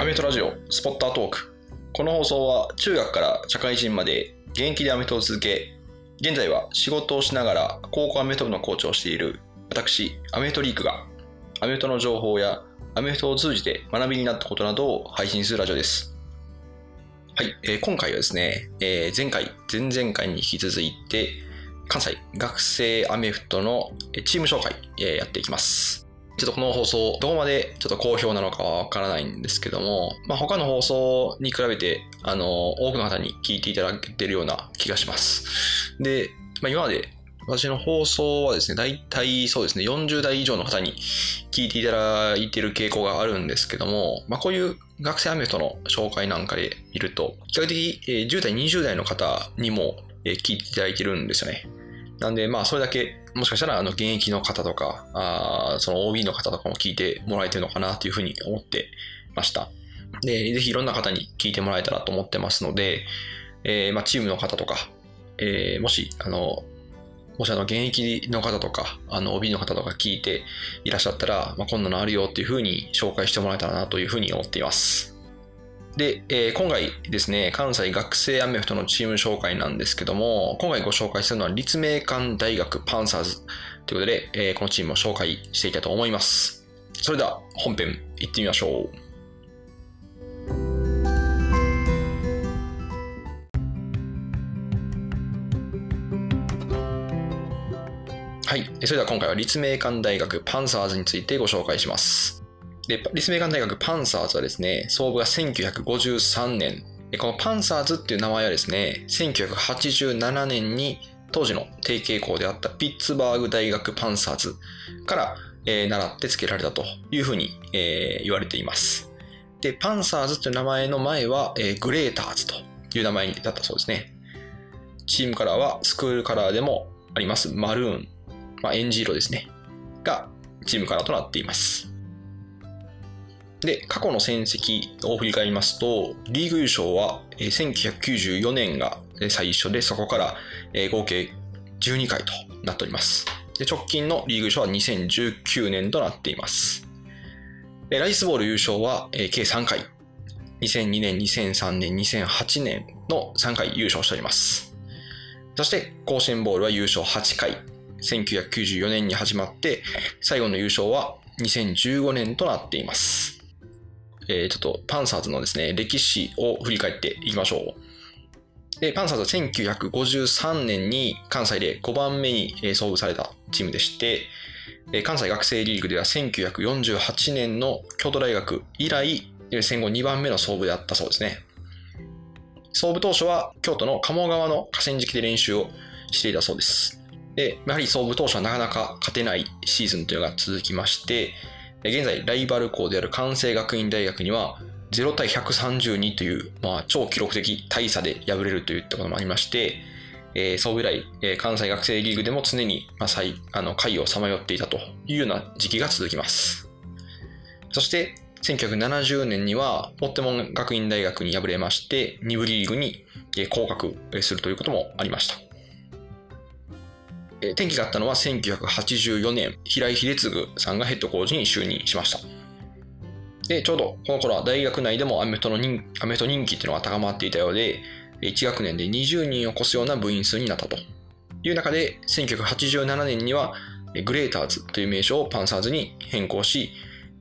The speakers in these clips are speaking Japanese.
アメフトラジオスポッタートーク。この放送は中学から社会人まで現役でアメフトを続け、現在は仕事をしながら高校アメフト部のコーチをしている私、アメフトリークがアメフトの情報やアメフトを通じて学びになったことなどを配信するラジオです。はい、えー今回はですね、えー前回、前々回に引き続いて、関西学生アメフトのチーム紹介、えーやっていきます。ちょっとこの放送、どこまでちょっと好評なのかはわからないんですけども、まあ、他の放送に比べて、あの、多くの方に聞いていただけてるような気がします。で、まあ、今まで私の放送はですね、大体そうですね、40代以上の方に聞いていただいている傾向があるんですけども、まあ、こういう学生アメフトの紹介なんかで見ると、比較的10代、20代の方にも聞いていただいてるんですよね。なんで、まあ、それだけ、もしかしたら、あの、現役の方とか、あその OB の方とかも聞いてもらえてるのかなというふうに思ってました。で、ぜひいろんな方に聞いてもらえたらと思ってますので、えーまあ、チームの方とか、えーもし、あの、もしあの、現役の方とか、あの、OB の方とか聞いていらっしゃったら、まあ、こんなのあるよっていうふうに紹介してもらえたらなというふうに思っています。で、えー今回ですね、関西学生アメフトのチーム紹介なんですけども、今回ご紹介するのは立命館大学パンサーズということで、えーこのチームを紹介していきたいと思います。それでは本編行ってみましょう。はい。それでは今回は立命館大学パンサーズについてご紹介します。で、立命館大学パンサーズはですね、創部が1953年。でこのパンサーズっていう名前はですね、1987年に当時の提携校であったピッツバーグ大学パンサーズから、えー習って付けられたというふうに、えー言われています。で、パンサーズという名前の前は、えーグレーターズという名前だったそうですね。チームカラーはスクールカラーでもありますマルーン、まあ、エンジ色ですね。がチームカラーとなっています。で、過去の戦績を振り返りますと、リーグ優勝は1994年が最初で、そこから合計12回となっております。で直近のリーグ優勝は2019年となっています。でライスボール優勝は計3回。2002年、2003年、2008年の3回優勝しております。そして、甲子園ボールは優勝8回。1994年に始まって、最後の優勝は2015年となっています。えちょっとパンサーズのですね、歴史を振り返っていきましょう。で、パンサーズは1953年に関西で5番目に創部されたチームでして、関西学生リーグでは1948年の京都大学以来、戦後2番目の創部であったそうですね。創部当初は京都の鴨川の河川敷で練習をしていたそうです。で、やはり創部当初はなかなか勝てないシーズンというのが続きまして、現在ライバル校である関西学院大学には0対132という、まあ、超記録的大差で敗れるといったこともありまして、えー、創部以来、えー関西学生リーグでも常に、まあ、最あの下位をさまよっていたというような時期が続きます。そして、1970年には、ポッテモン学院大学に敗れまして、2部リーグに降格するということもありました。え転機があったのは1984年、平井秀次さんがヘッドコーチに就任しました。で、ちょうどこの頃は大学内でもアメフトの人アメフト人気っていうのが高まっていたようで、1学年で20人を超すような部員数になったという中で、1987年にはグレーターズという名称をパンサーズに変更し、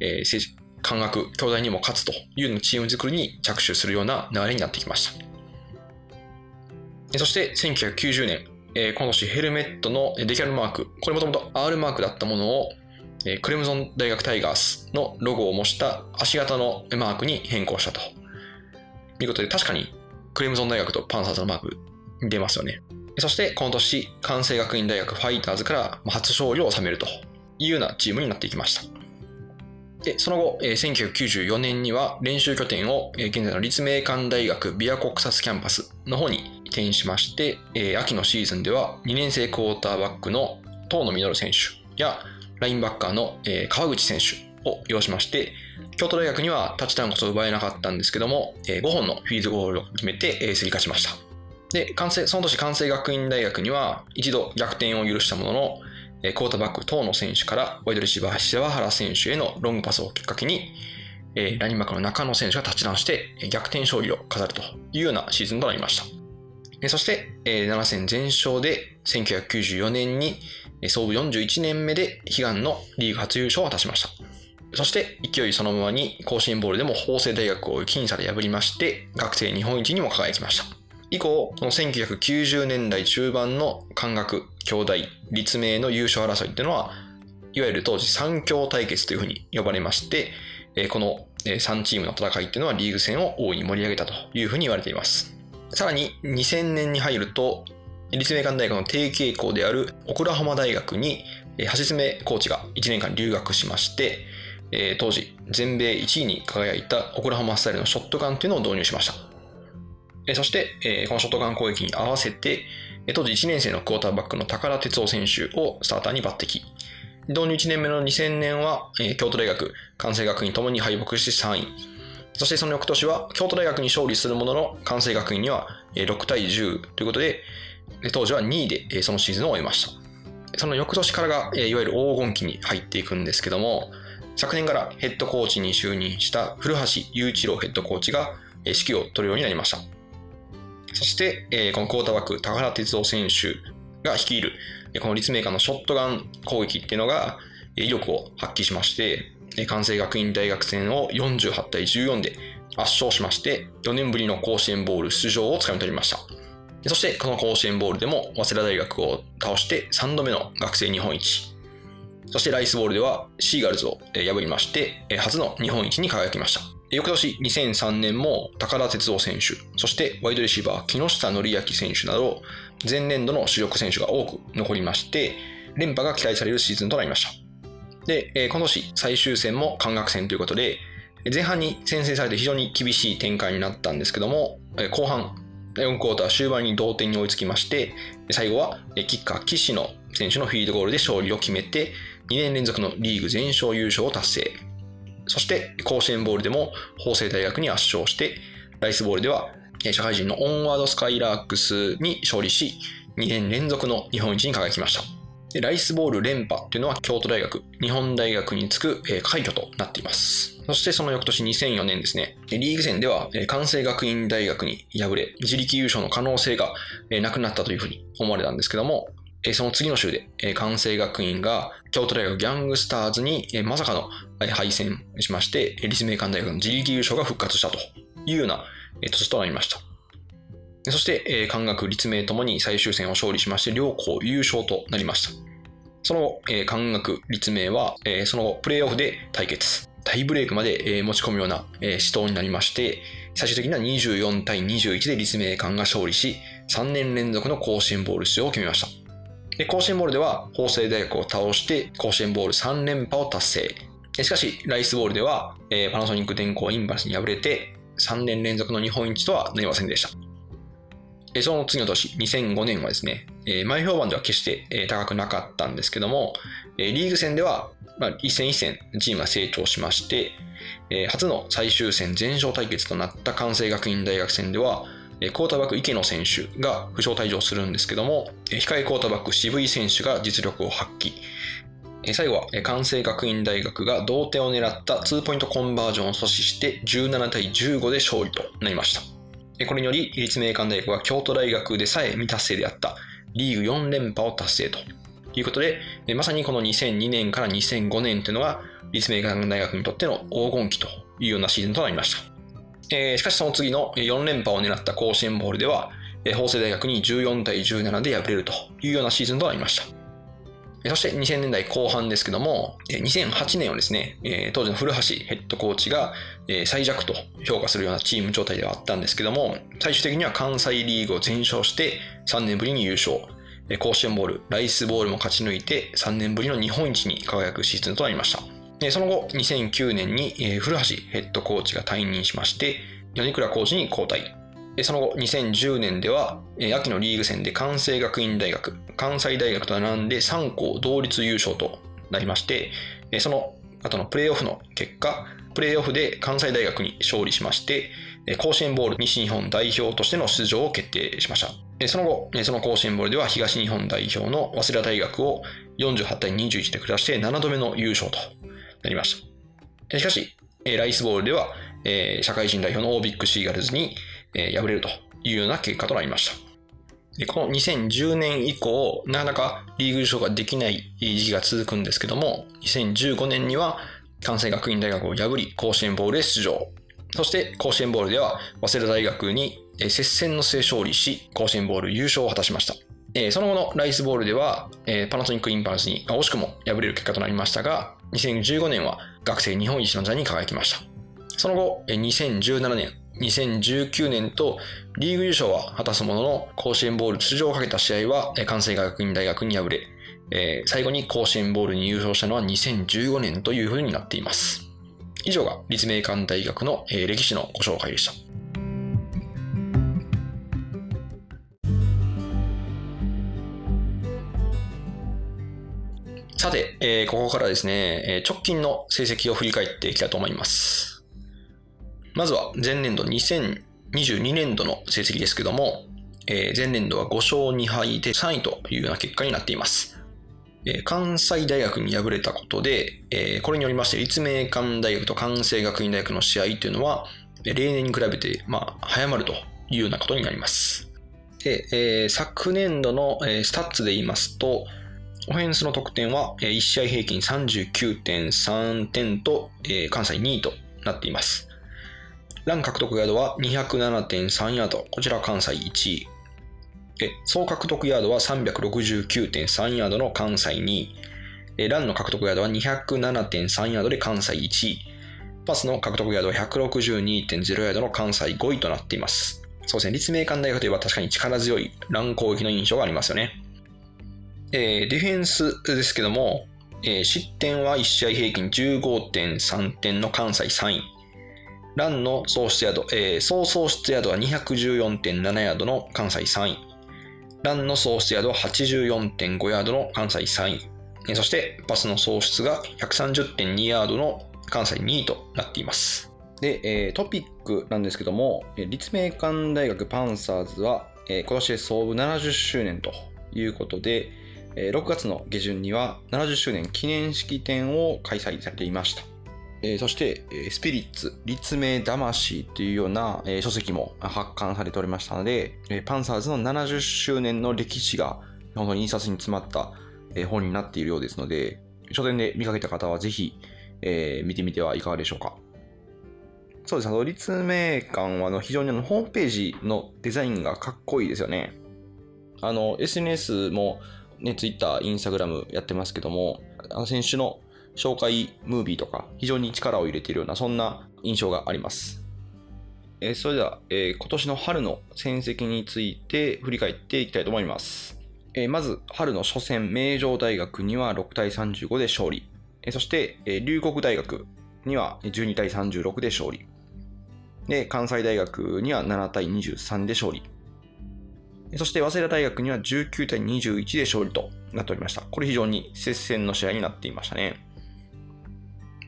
えーせ関学、兄弟にも勝つというのチーム作りに着手するような流れになってきました。そして1990年、えーこの年ヘルメットのデキャルマーク、これもともと R マークだったものを、えークレムゾン大学タイガースのロゴを模した足型のマークに変更したということで、確かにクレムゾン大学とパンサーズのマーク出ますよね。そしてこの年、関西学院大学ファイターズから初勝利を収めるというようなチームになっていきました。で、その後、えー1994年には練習拠点を、えー現在の立命館大学ビアコクサスキャンパスの方に転しまして、えー秋のシーズンでは2年生クォーターバックの遠野実選手やラインバッカーの、えー川口選手を擁しまして、京都大学にはタッチダウンこそ奪えなかったんですけども、えー5本のフィールドゴールを決めて、えー競り勝ちました。で、関西、その年関西学院大学には一度逆転を許したものの、えークォーターバック遠野選手からワイドレシーバー柴原選手へのロングパスをきっかけに、えラニマクの中野選手がタッチダウンして逆転勝利を飾るというようなシーズンとなりました。そして、7戦全勝で1994年に創部41年目で悲願のリーグ初優勝を果たしました。そして勢いそのままに甲子園ボールでも法政大学を僅差で破りまして学生日本一にも輝きました。以降、この1990年代中盤の関学、兄弟、立命の優勝争いっていうのは、いわゆる当時三強対決というふうに呼ばれまして、この3チームの戦いっていうのはリーグ戦を大いに盛り上げたというふうに言われています。さらに2000年に入ると、立命館大学の低傾向であるオクラホマ大学に橋爪コーチが1年間留学しまして、当時全米1位に輝いたオクラホマスタイルのショットガンっていうのを導入しました。そして、このショットガン攻撃に合わせて、当時1年生のクォーターバックの高田哲夫選手をスターターに抜擢。導入1年目の2000年は、京都大学、関西学院ともに敗北して3位。そしてその翌年は京都大学に勝利するものの関西学院には6対10ということで、当時は2位でそのシーズンを終えました。その翌年からがいわゆる黄金期に入っていくんですけども、昨年からヘッドコーチに就任した古橋雄一郎ヘッドコーチが指揮を取るようになりました。そして、このクォーターバック、高原哲夫選手が率いる、この立命館のショットガン攻撃っていうのが威力を発揮しまして、関西学院大学戦を48対14で圧勝しまして、4年ぶりの甲子園ボール出場をつかみ取りました。そして、この甲子園ボールでも、早稲田大学を倒して3度目の学生日本一。そしてライスボールではシーガルズを破りまして、初の日本一に輝きました。翌年2003年も高田哲夫選手、そしてワイドレシーバー木下則明選手など、前年度の主力選手が多く残りまして、連覇が期待されるシーズンとなりました。で、今年最終戦も関学戦ということで、前半に先制されて非常に厳しい展開になったんですけども、後半、4クォーター終盤に同点に追いつきまして、最後はキッカー岸野選手のフィードゴールで勝利を決めて、2年連続のリーグ全勝優勝を達成。そして甲子園ボールでも法政大学に圧勝して、ライスボールでは社会人のオンワードスカイラークスに勝利し、2年連続の日本一に輝きました。でライスボール連覇というのは京都大学、日本大学に次く快挙となっています。そしてその翌年2004年ですね、リーグ戦では関西学院大学に敗れ、自力優勝の可能性がなくなったというふうに思われたんですけども、その次の週で関西学院が京都大学ギャングスターズにまさかの敗戦しまして、立命館大学の自力優勝が復活したというような年となりました。そして、関学、立命ともに最終戦を勝利しまして、両校優勝となりました。その後、関学、立命は、その後、プレーオフで対決。タイブレイクまで持ち込むような死闘になりまして、最終的には24対21で立命館が勝利し、3年連続の甲子園ボール出場を決めました。で、甲子園ボールでは法政大学を倒して甲子園ボール3連覇を達成。しかし、ライスボールでは、えー、パナソニック電工インバスに敗れて3年連続の日本一とはなりませんでした。その次の年、2005年はですね、前評判では決して、高くなかったんですけども、リーグ戦では、まあ、一戦一戦チームが成長しまして、初の最終戦全勝対決となった関西学院大学戦では、クォーターバック池野選手が負傷退場するんですけども、控えクォーターバック渋井選手が実力を発揮。最後は関西学院大学が同点を狙った2ポイントコンバージョンを阻止して17対15で勝利となりました。これにより、立命館大学は京都大学でさえ未達成であったリーグ4連覇を達成ということで、まさにこの2002年から2005年というのが立命館大学にとっての黄金期というようなシーズンとなりました。しかしその次の4連覇を狙った甲子園ボールでは、法政大学に14対17で敗れるというようなシーズンとなりました。そして2000年代後半ですけども、2008年はですね、当時の古橋ヘッドコーチが最弱と評価するようなチーム状態ではあったんですけども、最終的には関西リーグを全勝して3年ぶりに優勝。甲子園ボール、ライスボールも勝ち抜いて3年ぶりの日本一に輝くシーズンとなりました。その後、2009年に古橋ヘッドコーチが退任しまして、米倉コーチに交代。その後、2010年では、秋のリーグ戦で関西学院大学、関西大学と並んで3校同率優勝となりまして、その後のプレーオフの結果、プレーオフで関西大学に勝利しまして、甲子園ボール西日本代表としての出場を決定しました。その後、その甲子園ボールでは東日本代表の早稲田大学を48対21で下して7度目の優勝となりました。しかし、ライスボールでは、社会人代表のオービックシーガルズに、敗れるというような結果となりました。この2010年以降、なかなかリーグ優勝ができない時期が続くんですけども、2015年には関西学院大学を破り、甲子園ボールへ出場。そして甲子園ボールでは、早稲田大学に接戦の末勝利し、甲子園ボール優勝を果たしました。その後のライスボールでは、パナソニックインパルスに惜しくも敗れる結果となりましたが、2015年は学生日本一の座に輝きました。その後、2017年、2019年とリーグ優勝は果たすものの、甲子園ボール出場をかけた試合は関西学院大学に敗れ、えー、最後に甲子園ボールに優勝したのは2015年というふうになっています。以上が立命館大学の、えー、歴史のご紹介でした。さて、えー、ここからですね、直近の成績を振り返っていきたいと思います。まずは前年度2022年度の成績ですけども、えー、前年度は5勝2敗で3位というような結果になっています。え関西大学に敗れたことで、えこれによりまして、立命館大学と関西学院大学の試合というのは、例年に比べて、まあ、早まるというようなことになります。で、えー、昨年度の、えー、スタッツで言いますと、オフェンスの得点は、えー、1試合平均39.3点と、えー、関西2位となっています。ラン獲得ヤードは207.3ヤード、こちら関西1位。総獲得ヤードは369.3ヤードの関西2位。ランの獲得ヤードは207.3ヤードで関西1位。パスの獲得ヤードは162.0ヤードの関西5位となっています。そうですね、立命館大学といえば確かに力強いラン攻撃の印象がありますよね。えー、ディフェンスですけども、えー、失点は1試合平均15.3点の関西3位。ランの総出ヤード、えー、総総出ヤードは214.7ヤードの関西3位。ランの総出ヤードは84.5ヤードの関西3位。そしてパスの総出が130.2ヤードの関西2位となっています。で、えー、トピックなんですけども、立命館大学パンサーズは、えー、今年で創部70周年ということで、えー、6月の下旬には70周年記念式典を開催されていました。え、そして、えスピリッツ、立命魂というような、え書籍も発刊されておりましたので、えパンサーズの70周年の歴史が本当に印刷に詰まった、え本になっているようですので、書店で見かけた方はぜひ、え見てみてはいかがでしょうか。そうです。あの、立命館はあの非常にあのホームページのデザインがかっこいいですよね。あの、SNS もね、Twitter、Instagram やってますけども、あの選手の紹介ムービーとか非常に力を入れているようなそんな印象があります。えー、それでは、えー、今年の春の戦績について振り返っていきたいと思います。えー、まず、春の初戦、名城大学には6対35で勝利。えそして、え龍谷大学には12対36で勝利。で、関西大学には7対23で勝利。そして、早稲田大学には19対21で勝利となっておりました。これ非常に接戦の試合になっていましたね。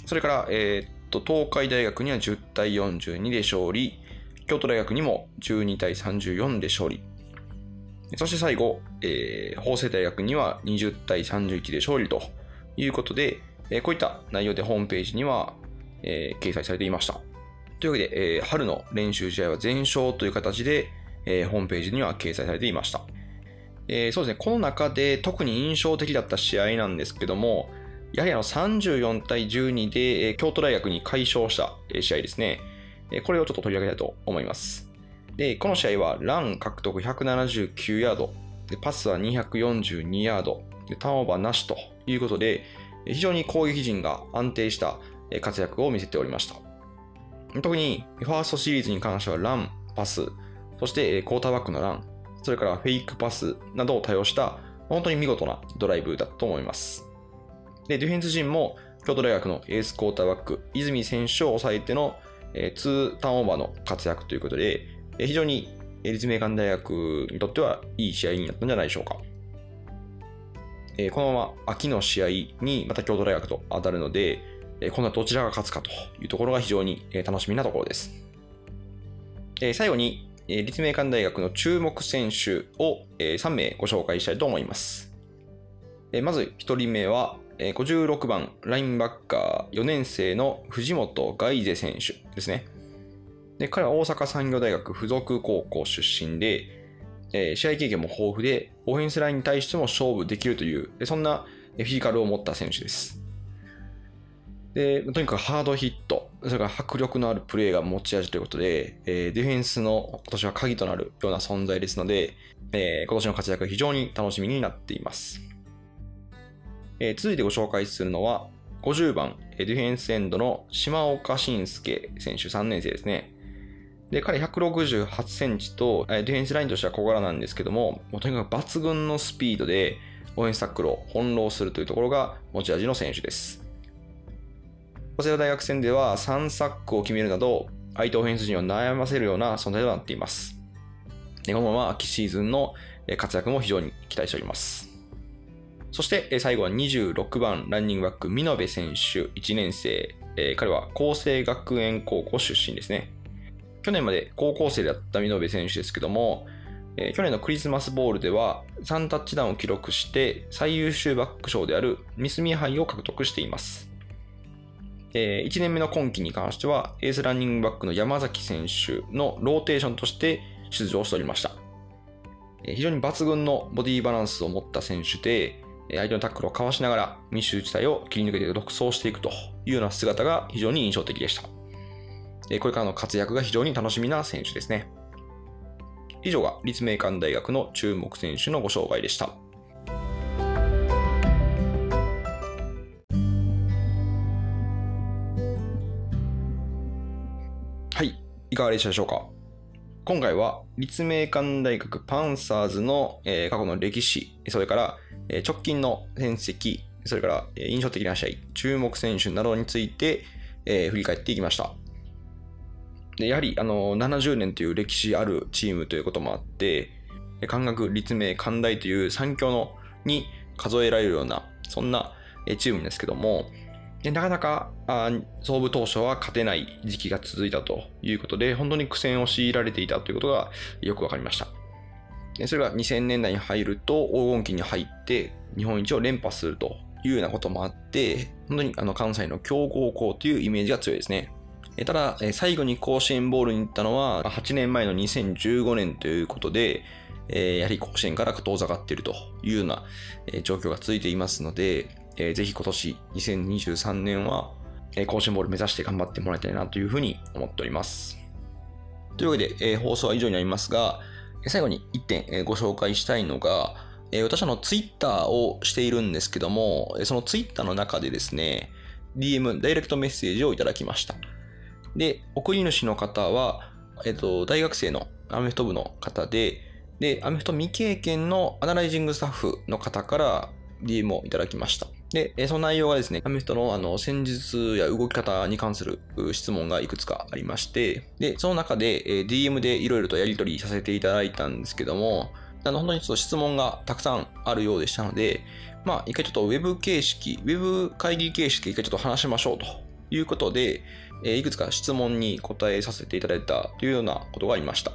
それから、えー、っと、東海大学には10対42で勝利、京都大学にも12対34で勝利。そして最後、えー、法政大学には20対31で勝利ということで、えー、こういった内容でホームページには、えー、掲載されていました。というわけで、えー、春の練習試合は全勝という形で、えー、ホームページには掲載されていました。えー、そうですね、この中で特に印象的だった試合なんですけども、やはりあの34対12で京都大学に快勝した試合ですね。これをちょっと取り上げたいと思います。で、この試合はラン獲得179ヤード、でパスは242ヤードで、ターンオーバーなしということで、非常に攻撃陣が安定した活躍を見せておりました。特にファーストシリーズに関してはラン、パス、そしてクォーターバックのラン、それからフェイクパスなどを多用した本当に見事なドライブだと思います。で、ディフェンス陣も京都大学のエースクォーターバック、泉選手を抑えての、えー、2ターンオーバーの活躍ということで、えー、非常に立命館大学にとってはいい試合になったんじゃないでしょうか。えー、このまま秋の試合にまた京都大学と当たるので、えー、今度はどちらが勝つかというところが非常に楽しみなところです。えー、最後にえ、立命館大学の注目選手をえ3名ご紹介したいと思います。えまず1人目は、えー56番、ラインバッカー、4年生の藤本ガイゼ選手ですね。で、彼は大阪産業大学附属高校出身で、えー試合経験も豊富で、オフェンスラインに対しても勝負できるという、そんなフィジカルを持った選手です。で、とにかくハードヒット、それから迫力のあるプレーが持ち味ということで、えーディフェンスの今年は鍵となるような存在ですので、えー今年の活躍が非常に楽しみになっています。えー続いてご紹介するのは、50番、ディフェンスエンドの島岡慎介選手3年生ですね。で、彼168センチと、えディフェンスラインとしては小柄なんですけども、もとにかく抜群のスピードで、オフェンスタックルを翻弄するというところが持ち味の選手です。早稲田大学戦では3サックを決めるなど、相手オフェンス陣を悩ませるような存在となっています。でこのまま秋シーズンの活躍も非常に期待しております。そして最後は26番ランニングバック、美濃部選手1年生。えー彼は厚生学園高校出身ですね。去年まで高校生だった美濃部選手ですけども、えー去年のクリスマスボールでは3タッチダウンを記録して最優秀バック賞であるミスミ杯を獲得しています。え1年目の今季に関してはエースランニングバックの山崎選手のローテーションとして出場しておりました。非常に抜群のボディバランスを持った選手で、相手のタックルをかわしながら密集地帯を切り抜けて独走していくというような姿が非常に印象的でした。これからの活躍が非常に楽しみな選手ですね。以上が立命館大学の注目選手のご紹介でした。はい、いかがでしたでしょうか？今回は立命館大学パンサーズの、え過去の歴史、それから、え直近の戦績、それから、え印象的な試合、注目選手などについて、え振り返っていきました。でやはりあの70年という歴史あるチームということもあって、えー関学立命関大という三強のに数えられるような、そんなチームですけども、でなかなかあ創部当初は勝てない時期が続いたということで、本当に苦戦を強いられていたということがよくわかりました。それが2000年代に入ると黄金期に入って日本一を連覇するというようなこともあって、本当にあの関西の強豪校というイメージが強いですね。ただ、最後に甲子園ボールに行ったのは8年前の2015年ということで、やはり甲子園から遠ざかっているというような状況が続いていますので、えーぜひ今年2023年は、えー甲子園ボール目指して頑張ってもらいたいなというふうに思っております。というわけで、えー放送は以上になりますが、最後に1点、えーご紹介したいのが、えー私はあのツイッターをしているんですけども、えそのツイッターの中でですね、DM、ダイレクトメッセージをいただきました。で、送り主の方は、えっ、と、大学生のアメフト部の方で、で、アメフト未経験のアナライジングスタッフの方から DM をいただきました。で、その内容がですね、アメフトのあの戦術や動き方に関する質問がいくつかありまして、で、その中で、DM でいろいろとやり取りさせていただいたんですけども、あの本当にちょっと質問がたくさんあるようでしたので、まあ、一回ちょっとウェブ形式、ウェブ会議形式で一回ちょっと話しましょうということで、えいくつか質問に答えさせていただいたというようなことがありました。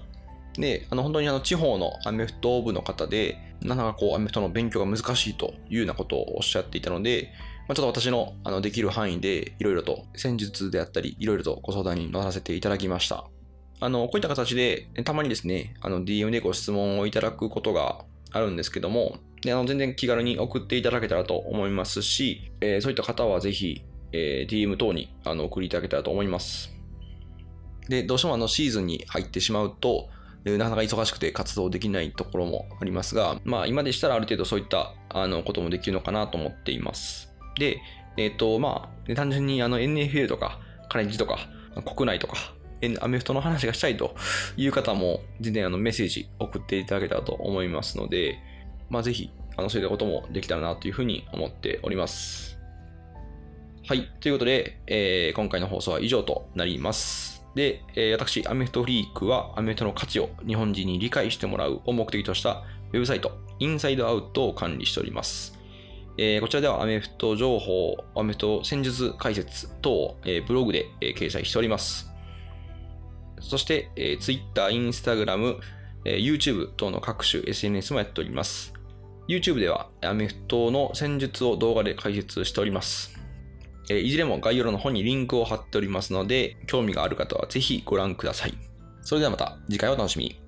で、あの本当にあの地方のアメフト部の方で、なかなかこうアメフトの勉強が難しいというようなことをおっしゃっていたので、まあ、ちょっと私のあのできる範囲でいろいろと戦術であったり、いろいろとご相談に乗らせていただきました。あの、こういった形で、たまにですね、あの DM でご質問をいただくことがあるんですけども、であの全然気軽に送っていただけたらと思いますし、えーそういった方はぜひ、えー DM 等にあの送りいただけたらと思います。で、どうしてもあのシーズンに入ってしまうと、なかなか忙しくて活動できないところもありますが、まあ今でしたらある程度そういったあのこともできるのかなと思っています。で、えっ、と、まあ、単純にあの NFL とか、カレッジとか、国内とか、アメフトの話がしたいという方も、全然あのメッセージ送っていただけたらと思いますので、まあぜひ、あのそういったこともできたらなというふうに思っております。はい。ということで、えー今回の放送は以上となります。で、えー私、アメフトフリークはアメフトの価値を日本人に理解してもらうを目的としたウェブサイト、インサイドアウトを管理しております。えーこちらではアメフト情報、アメフト戦術解説等を、えーブログで、えー掲載しております。そして、えー Twitter、Instagram、えー YouTube 等の各種 SNS もやっております。YouTube ではアメフトの戦術を動画で解説しております。えいずれも概要欄の方にリンクを貼っておりますので、興味がある方はぜひご覧ください。それではまた次回お楽しみに。